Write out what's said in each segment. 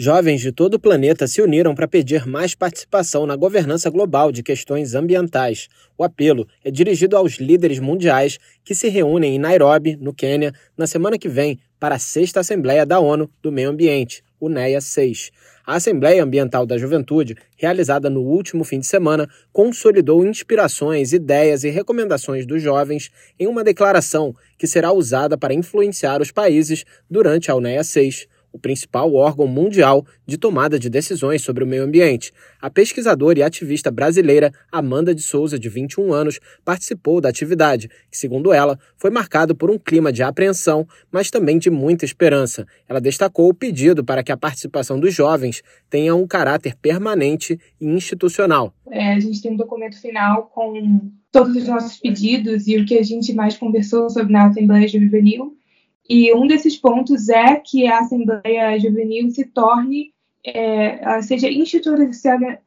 Jovens de todo o planeta se uniram para pedir mais participação na governança global de questões ambientais. O apelo é dirigido aos líderes mundiais que se reúnem em Nairobi, no Quênia, na semana que vem para a sexta Assembleia da ONU do Meio Ambiente, o NEA 6. A Assembleia Ambiental da Juventude, realizada no último fim de semana, consolidou inspirações, ideias e recomendações dos jovens em uma declaração que será usada para influenciar os países durante a UNEA 6 o principal órgão mundial de tomada de decisões sobre o meio ambiente. A pesquisadora e ativista brasileira Amanda de Souza, de 21 anos, participou da atividade, que, segundo ela, foi marcado por um clima de apreensão, mas também de muita esperança. Ela destacou o pedido para que a participação dos jovens tenha um caráter permanente e institucional. É, a gente tem um documento final com todos os nossos pedidos e o que a gente mais conversou sobre na Assembleia Juvenil e um desses pontos é que a Assembleia Juvenil se torne, é, seja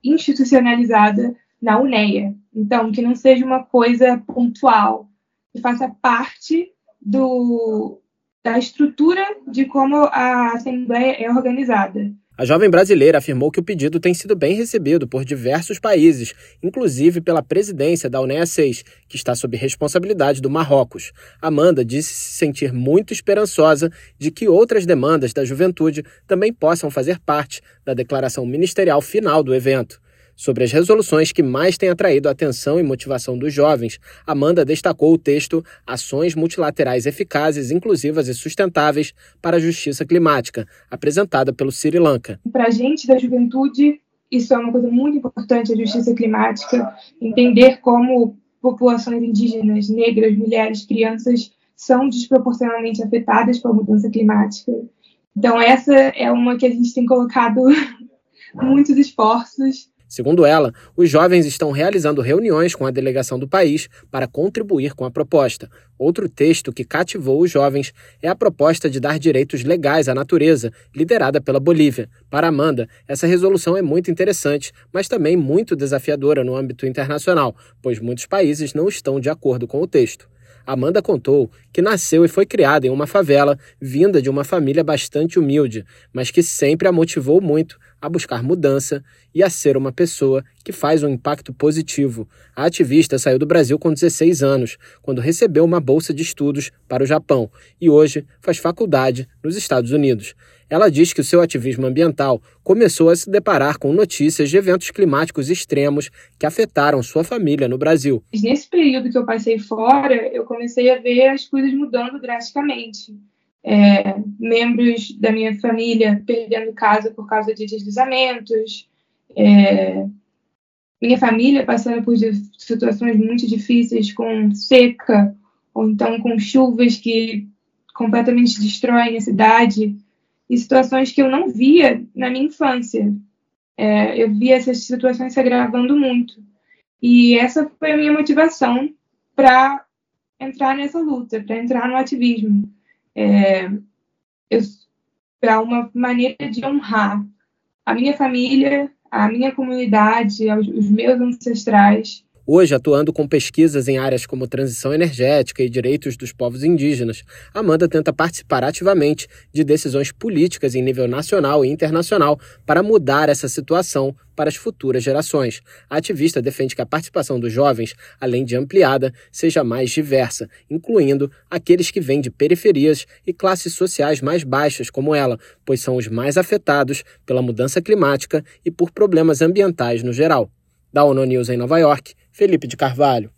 institucionalizada na UNEA. Então, que não seja uma coisa pontual, que faça parte do, da estrutura de como a Assembleia é organizada. A jovem brasileira afirmou que o pedido tem sido bem recebido por diversos países, inclusive pela presidência da UNEA 6, que está sob responsabilidade do Marrocos. Amanda disse se sentir muito esperançosa de que outras demandas da juventude também possam fazer parte da declaração ministerial final do evento. Sobre as resoluções que mais têm atraído a atenção e motivação dos jovens, Amanda destacou o texto Ações Multilaterais Eficazes, Inclusivas e Sustentáveis para a Justiça Climática, apresentada pelo Sri Lanka. Para a gente da juventude, isso é uma coisa muito importante, a justiça climática, entender como populações indígenas, negras, mulheres, crianças são desproporcionalmente afetadas pela mudança climática. Então, essa é uma que a gente tem colocado muitos esforços Segundo ela, os jovens estão realizando reuniões com a delegação do país para contribuir com a proposta. Outro texto que cativou os jovens é a proposta de dar direitos legais à natureza, liderada pela Bolívia. Para Amanda, essa resolução é muito interessante, mas também muito desafiadora no âmbito internacional, pois muitos países não estão de acordo com o texto. Amanda contou que nasceu e foi criada em uma favela, vinda de uma família bastante humilde, mas que sempre a motivou muito a buscar mudança e a ser uma pessoa que faz um impacto positivo. A ativista saiu do Brasil com 16 anos, quando recebeu uma bolsa de estudos para o Japão e hoje faz faculdade nos Estados Unidos. Ela diz que o seu ativismo ambiental começou a se deparar com notícias de eventos climáticos extremos que afetaram sua família no Brasil. Nesse período que eu passei fora, eu comecei a ver as coisas mudando drasticamente. É, membros da minha família perdendo casa por causa de deslizamentos, é, minha família passando por situações muito difíceis com seca, ou então com chuvas que completamente destroem a cidade e situações que eu não via na minha infância. É, eu via essas situações se agravando muito. E essa foi a minha motivação para entrar nessa luta, para entrar no ativismo. É, para uma maneira de honrar a minha família, a minha comunidade, os meus ancestrais Hoje, atuando com pesquisas em áreas como transição energética e direitos dos povos indígenas, Amanda tenta participar ativamente de decisões políticas em nível nacional e internacional para mudar essa situação para as futuras gerações. A ativista defende que a participação dos jovens, além de ampliada, seja mais diversa, incluindo aqueles que vêm de periferias e classes sociais mais baixas, como ela, pois são os mais afetados pela mudança climática e por problemas ambientais no geral. Da ONU News em Nova York, Felipe de Carvalho.